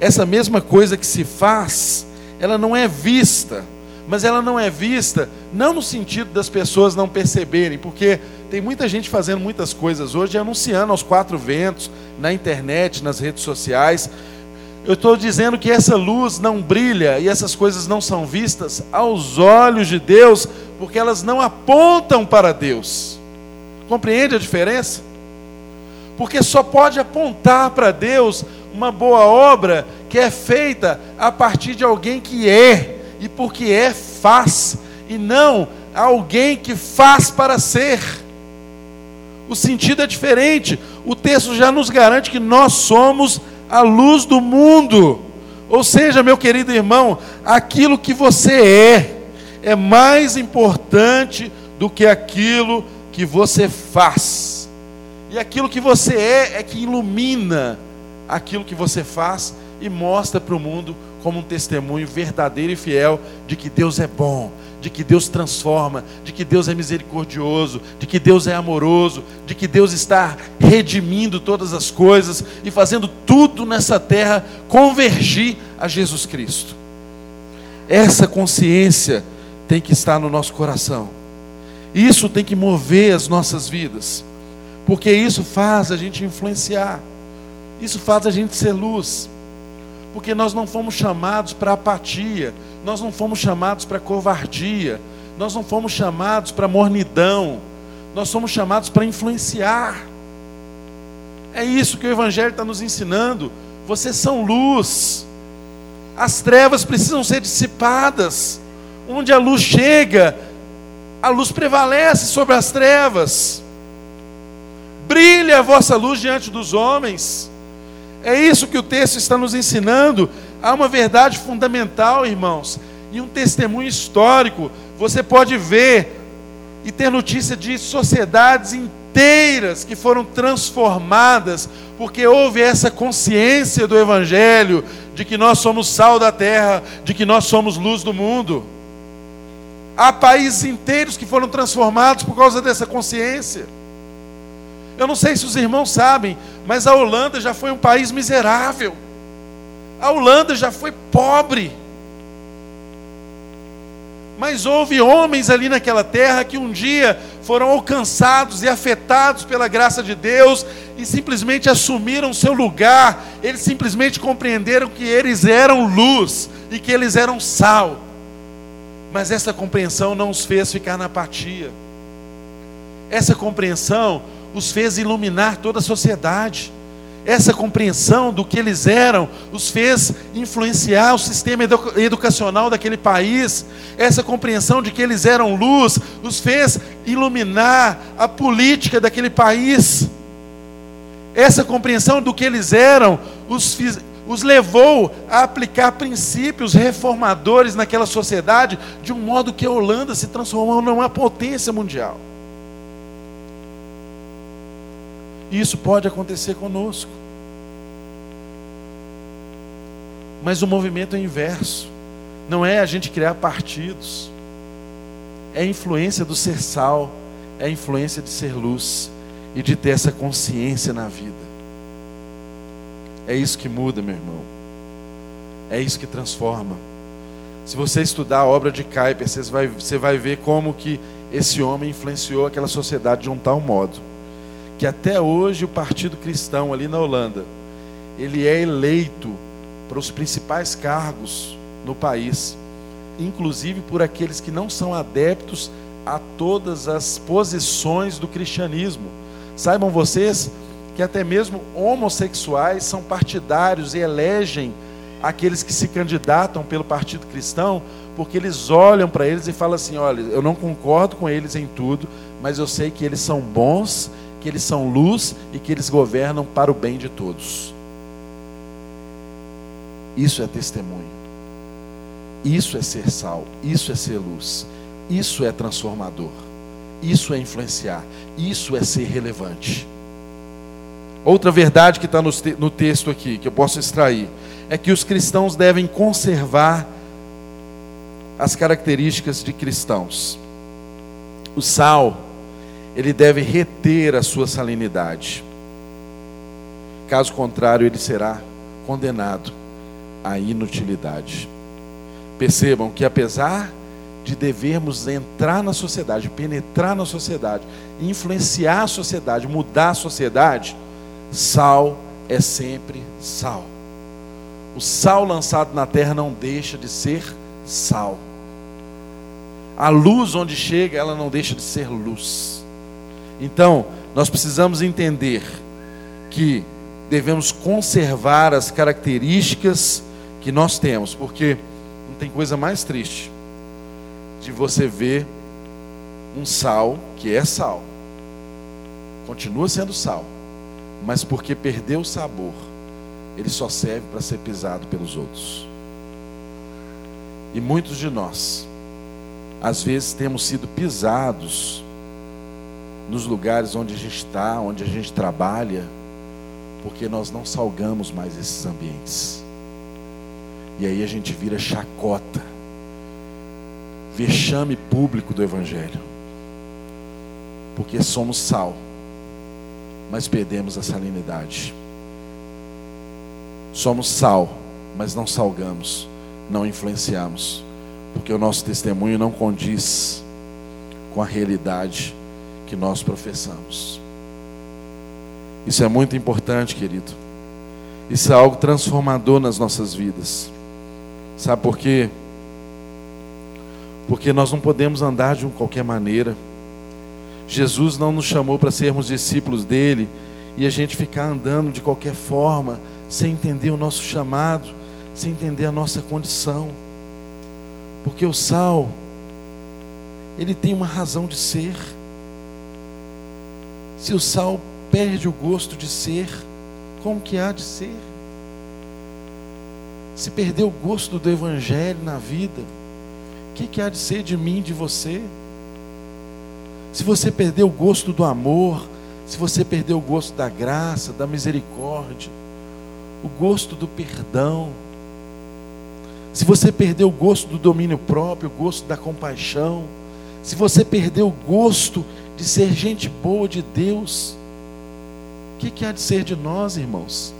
essa mesma coisa que se faz, ela não é vista. Mas ela não é vista, não no sentido das pessoas não perceberem, porque tem muita gente fazendo muitas coisas hoje, anunciando aos quatro ventos, na internet, nas redes sociais, eu estou dizendo que essa luz não brilha e essas coisas não são vistas aos olhos de Deus, porque elas não apontam para Deus. Compreende a diferença? Porque só pode apontar para Deus uma boa obra que é feita a partir de alguém que é, e porque é, faz, e não alguém que faz para ser. O sentido é diferente. O texto já nos garante que nós somos a luz do mundo. Ou seja, meu querido irmão, aquilo que você é é mais importante do que aquilo que você faz. E aquilo que você é é que ilumina aquilo que você faz e mostra para o mundo como um testemunho verdadeiro e fiel de que Deus é bom, de que Deus transforma, de que Deus é misericordioso, de que Deus é amoroso, de que Deus está redimindo todas as coisas e fazendo tudo nessa terra convergir a Jesus Cristo. Essa consciência tem que estar no nosso coração. Isso tem que mover as nossas vidas, porque isso faz a gente influenciar, isso faz a gente ser luz porque nós não fomos chamados para apatia, nós não fomos chamados para covardia, nós não fomos chamados para mornidão, nós somos chamados para influenciar. É isso que o Evangelho está nos ensinando. Vocês são luz, as trevas precisam ser dissipadas, onde a luz chega, a luz prevalece sobre as trevas. Brilha a vossa luz diante dos homens. É isso que o texto está nos ensinando. Há uma verdade fundamental, irmãos, e um testemunho histórico. Você pode ver e ter notícia de sociedades inteiras que foram transformadas, porque houve essa consciência do Evangelho, de que nós somos sal da terra, de que nós somos luz do mundo. Há países inteiros que foram transformados por causa dessa consciência. Eu não sei se os irmãos sabem, mas a Holanda já foi um país miserável. A Holanda já foi pobre. Mas houve homens ali naquela terra que um dia foram alcançados e afetados pela graça de Deus e simplesmente assumiram seu lugar. Eles simplesmente compreenderam que eles eram luz e que eles eram sal. Mas essa compreensão não os fez ficar na apatia. Essa compreensão os fez iluminar toda a sociedade. Essa compreensão do que eles eram os fez influenciar o sistema educacional daquele país. Essa compreensão de que eles eram luz os fez iluminar a política daquele país. Essa compreensão do que eles eram os, os levou a aplicar princípios reformadores naquela sociedade, de um modo que a Holanda se transformou numa potência mundial. E isso pode acontecer conosco. Mas o movimento é inverso. Não é a gente criar partidos. É a influência do ser sal, é a influência de ser luz e de ter essa consciência na vida. É isso que muda, meu irmão. É isso que transforma. Se você estudar a obra de Kuyper, você vai, você vai ver como que esse homem influenciou aquela sociedade de um tal modo que até hoje o Partido Cristão ali na Holanda, ele é eleito para os principais cargos no país, inclusive por aqueles que não são adeptos a todas as posições do cristianismo. Saibam vocês que até mesmo homossexuais são partidários e elegem aqueles que se candidatam pelo Partido Cristão, porque eles olham para eles e falam assim: olha, eu não concordo com eles em tudo, mas eu sei que eles são bons que eles são luz e que eles governam para o bem de todos. Isso é testemunho. Isso é ser sal, isso é ser luz, isso é transformador, isso é influenciar, isso é ser relevante. Outra verdade que está no texto aqui, que eu posso extrair, é que os cristãos devem conservar as características de cristãos. O sal ele deve reter a sua salinidade. Caso contrário, ele será condenado à inutilidade. Percebam que apesar de devermos entrar na sociedade, penetrar na sociedade, influenciar a sociedade, mudar a sociedade, sal é sempre sal. O sal lançado na terra não deixa de ser sal. A luz onde chega, ela não deixa de ser luz. Então, nós precisamos entender que devemos conservar as características que nós temos, porque não tem coisa mais triste de você ver um sal que é sal, continua sendo sal, mas porque perdeu o sabor, ele só serve para ser pisado pelos outros. E muitos de nós, às vezes, temos sido pisados nos lugares onde a gente está, onde a gente trabalha, porque nós não salgamos mais esses ambientes. E aí a gente vira chacota, vexame público do Evangelho, porque somos sal, mas perdemos a salinidade. Somos sal, mas não salgamos, não influenciamos, porque o nosso testemunho não condiz com a realidade que nós professamos. Isso é muito importante, querido. Isso é algo transformador nas nossas vidas. Sabe por quê? Porque nós não podemos andar de qualquer maneira. Jesus não nos chamou para sermos discípulos dele e a gente ficar andando de qualquer forma, sem entender o nosso chamado, sem entender a nossa condição. Porque o sal, ele tem uma razão de ser. Se o sal perde o gosto de ser, como que há de ser? Se perdeu o gosto do Evangelho na vida, o que, que há de ser de mim, de você? Se você perdeu o gosto do amor, se você perdeu o gosto da graça, da misericórdia, o gosto do perdão, se você perdeu o gosto do domínio próprio, o gosto da compaixão, se você perdeu o gosto de ser gente boa de Deus, o que, que há de ser de nós, irmãos?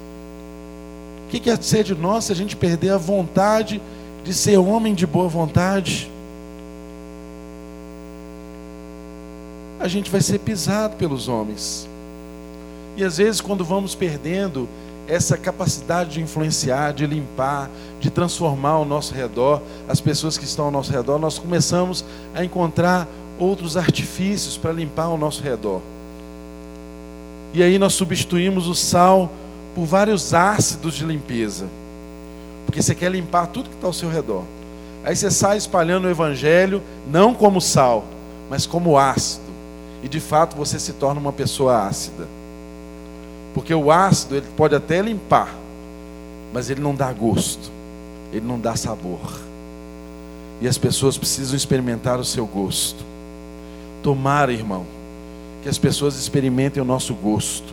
O que, que há de ser de nós se a gente perder a vontade de ser homem de boa vontade? A gente vai ser pisado pelos homens. E às vezes, quando vamos perdendo essa capacidade de influenciar, de limpar, de transformar ao nosso redor, as pessoas que estão ao nosso redor, nós começamos a encontrar outros artifícios para limpar ao nosso redor. E aí nós substituímos o sal por vários ácidos de limpeza. Porque você quer limpar tudo que está ao seu redor. Aí você sai espalhando o evangelho, não como sal, mas como ácido. E de fato você se torna uma pessoa ácida. Porque o ácido ele pode até limpar, mas ele não dá gosto, ele não dá sabor. E as pessoas precisam experimentar o seu gosto. Tomara, irmão, que as pessoas experimentem o nosso gosto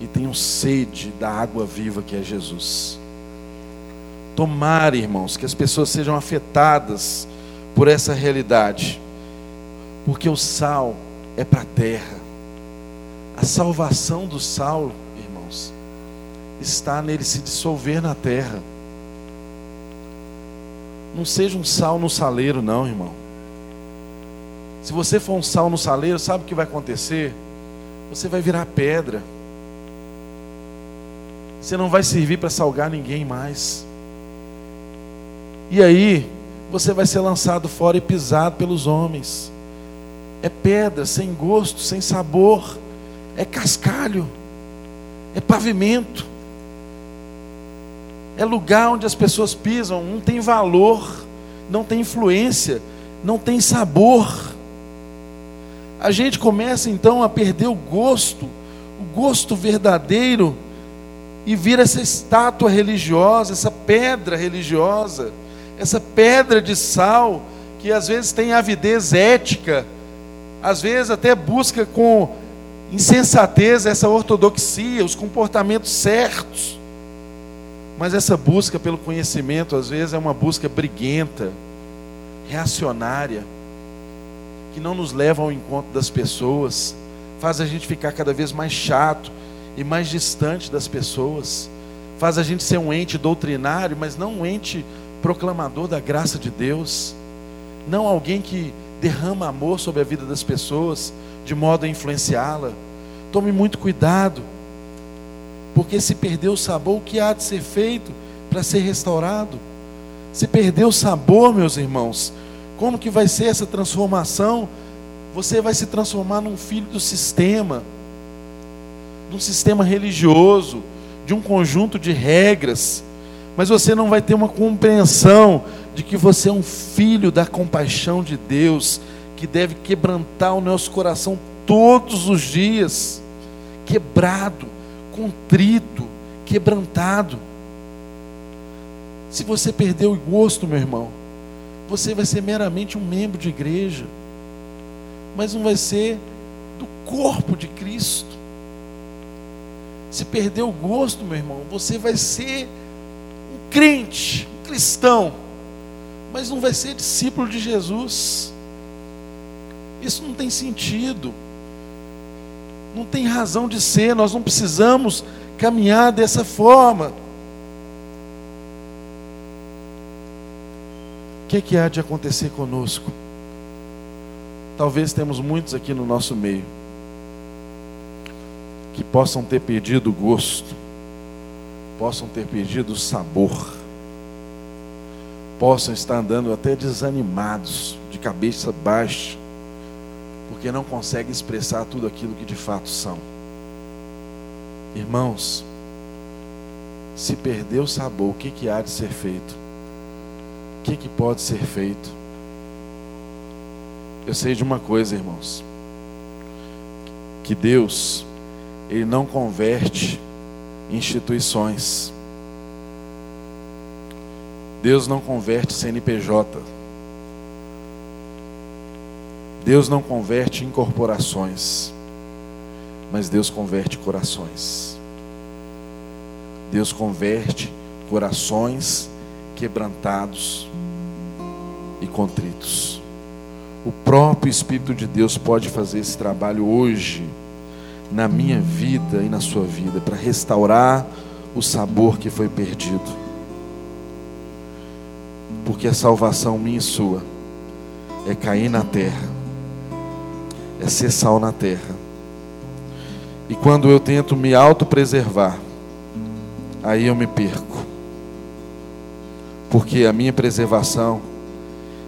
e tenham sede da água viva que é Jesus. Tomara, irmãos, que as pessoas sejam afetadas por essa realidade, porque o sal é para a terra. A salvação do sal está nele se dissolver na terra. Não seja um sal no saleiro, não, irmão. Se você for um sal no saleiro, sabe o que vai acontecer? Você vai virar pedra. Você não vai servir para salgar ninguém mais. E aí, você vai ser lançado fora e pisado pelos homens. É pedra, sem gosto, sem sabor. É cascalho. É pavimento é lugar onde as pessoas pisam, não tem valor, não tem influência, não tem sabor. A gente começa então a perder o gosto, o gosto verdadeiro, e vira essa estátua religiosa, essa pedra religiosa, essa pedra de sal, que às vezes tem avidez ética, às vezes até busca com insensatez essa ortodoxia, os comportamentos certos. Mas essa busca pelo conhecimento, às vezes, é uma busca briguenta, reacionária, que não nos leva ao encontro das pessoas, faz a gente ficar cada vez mais chato e mais distante das pessoas, faz a gente ser um ente doutrinário, mas não um ente proclamador da graça de Deus, não alguém que derrama amor sobre a vida das pessoas, de modo a influenciá-la. Tome muito cuidado porque se perdeu o sabor, o que há de ser feito para ser restaurado? Se perdeu o sabor, meus irmãos, como que vai ser essa transformação? Você vai se transformar num filho do sistema, de um sistema religioso, de um conjunto de regras, mas você não vai ter uma compreensão de que você é um filho da compaixão de Deus, que deve quebrantar o nosso coração todos os dias, quebrado, contrito, quebrantado. Se você perdeu o gosto, meu irmão, você vai ser meramente um membro de igreja, mas não vai ser do corpo de Cristo. Se perder o gosto, meu irmão, você vai ser um crente, um cristão, mas não vai ser discípulo de Jesus. Isso não tem sentido, não tem razão de ser, nós não precisamos caminhar dessa forma. Que, que há de acontecer conosco? Talvez temos muitos aqui no nosso meio que possam ter perdido o gosto, possam ter perdido o sabor, possam estar andando até desanimados, de cabeça baixa, porque não conseguem expressar tudo aquilo que de fato são. Irmãos, se perder o sabor, o que, que há de ser feito? Que, que pode ser feito? Eu sei de uma coisa, irmãos, que Deus, Ele não converte instituições. Deus não converte CNPJ. Deus não converte incorporações. Mas Deus converte corações. Deus converte corações quebrantados e contritos. O próprio Espírito de Deus pode fazer esse trabalho hoje, na minha vida e na sua vida, para restaurar o sabor que foi perdido. Porque a salvação minha e sua é cair na terra, é ser sal na terra e quando eu tento me autopreservar, aí eu me perco. Porque a minha preservação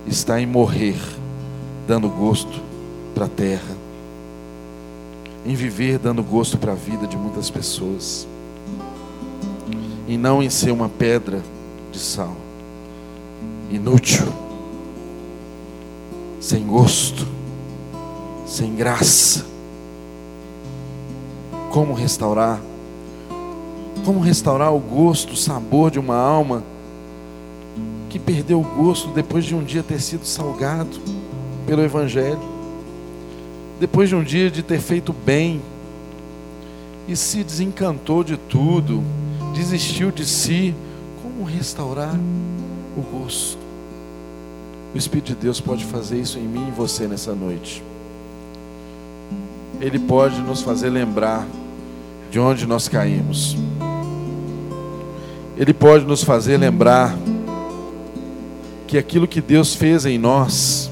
está em morrer, dando gosto para a terra, em viver dando gosto para a vida de muitas pessoas, e não em ser uma pedra de sal, inútil, sem gosto, sem graça como restaurar? Como restaurar o gosto, o sabor de uma alma que perdeu o gosto depois de um dia ter sido salgado pelo Evangelho, depois de um dia de ter feito bem e se desencantou de tudo, desistiu de si? Como restaurar o gosto? O Espírito de Deus pode fazer isso em mim e você nessa noite. Ele pode nos fazer lembrar de onde nós caímos. Ele pode nos fazer lembrar que aquilo que Deus fez em nós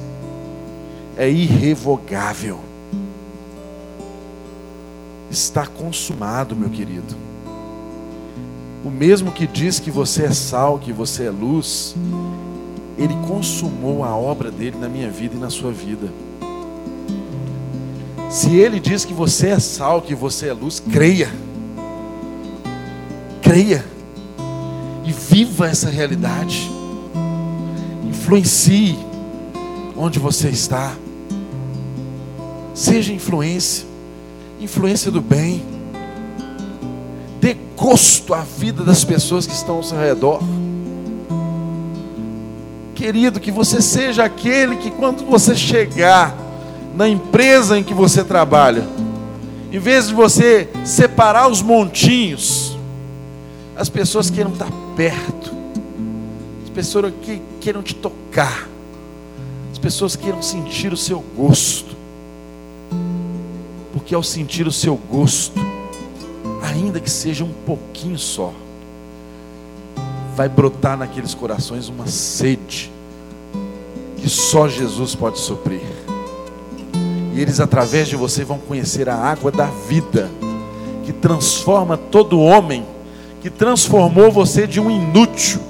é irrevogável. Está consumado, meu querido. O mesmo que diz que você é sal, que você é luz, ele consumou a obra dele na minha vida e na sua vida. Se ele diz que você é sal, que você é luz, creia. Creia. E viva essa realidade. Influencie onde você está. Seja influência. Influência do bem. Dê gosto à vida das pessoas que estão ao seu redor. Querido, que você seja aquele que quando você chegar, na empresa em que você trabalha, em vez de você separar os montinhos, as pessoas queiram estar perto, pessoas que queiram te tocar, as pessoas queiram sentir o seu gosto, porque ao sentir o seu gosto, ainda que seja um pouquinho só, vai brotar naqueles corações uma sede que só Jesus pode suprir. E eles, através de você, vão conhecer a água da vida, que transforma todo homem, que transformou você de um inútil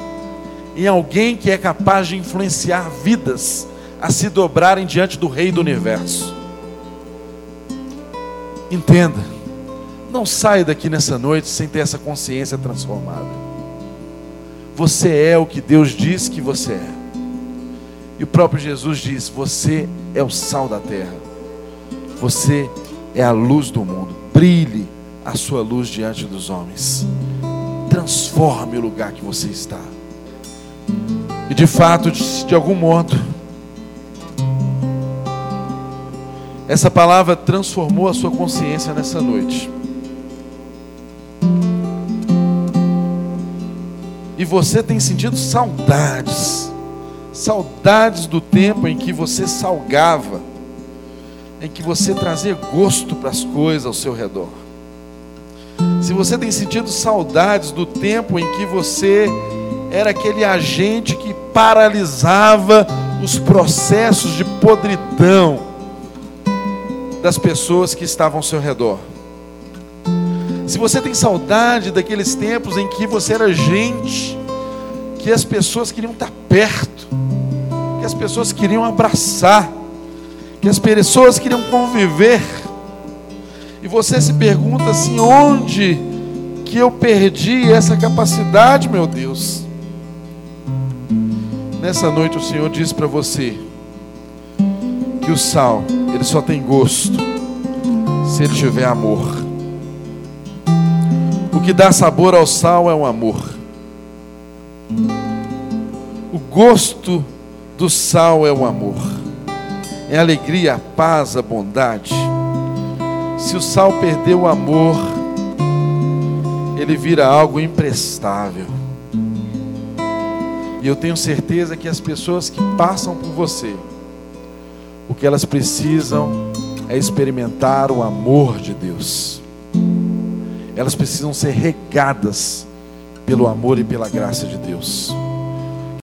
em alguém que é capaz de influenciar vidas a se dobrarem diante do Rei do universo. Entenda, não saia daqui nessa noite sem ter essa consciência transformada. Você é o que Deus diz que você é. E o próprio Jesus diz: Você é o sal da terra. Você é a luz do mundo. Brilhe a sua luz diante dos homens. Transforme o lugar que você está. E de fato, de, algum modo, essa palavra transformou a sua consciência nessa noite. E você tem sentido saudades, saudades do tempo em que você salgava, em que você trazia gosto para as coisas ao seu redor. Se você tem sentido saudades do tempo em que você era aquele agente que paralisava os processos de podridão das pessoas que estavam ao seu redor. Se você tem saudade daqueles tempos em que você era gente, que as pessoas queriam estar perto, que as pessoas queriam abraçar, que as pessoas queriam conviver, e você se pergunta assim: onde que eu perdi essa capacidade, meu Deus? Nessa noite o Senhor diz para você que o sal, ele só tem gosto se ele tiver amor. O que dá sabor ao sal é o amor. O gosto do sal é o amor. É a alegria, a paz, a bondade. Se o sal perder o amor, ele vira algo imprestável. E eu tenho certeza que as pessoas que passam por você, o que elas precisam é experimentar o amor de Deus. Elas precisam ser regadas pelo amor e pela graça de Deus.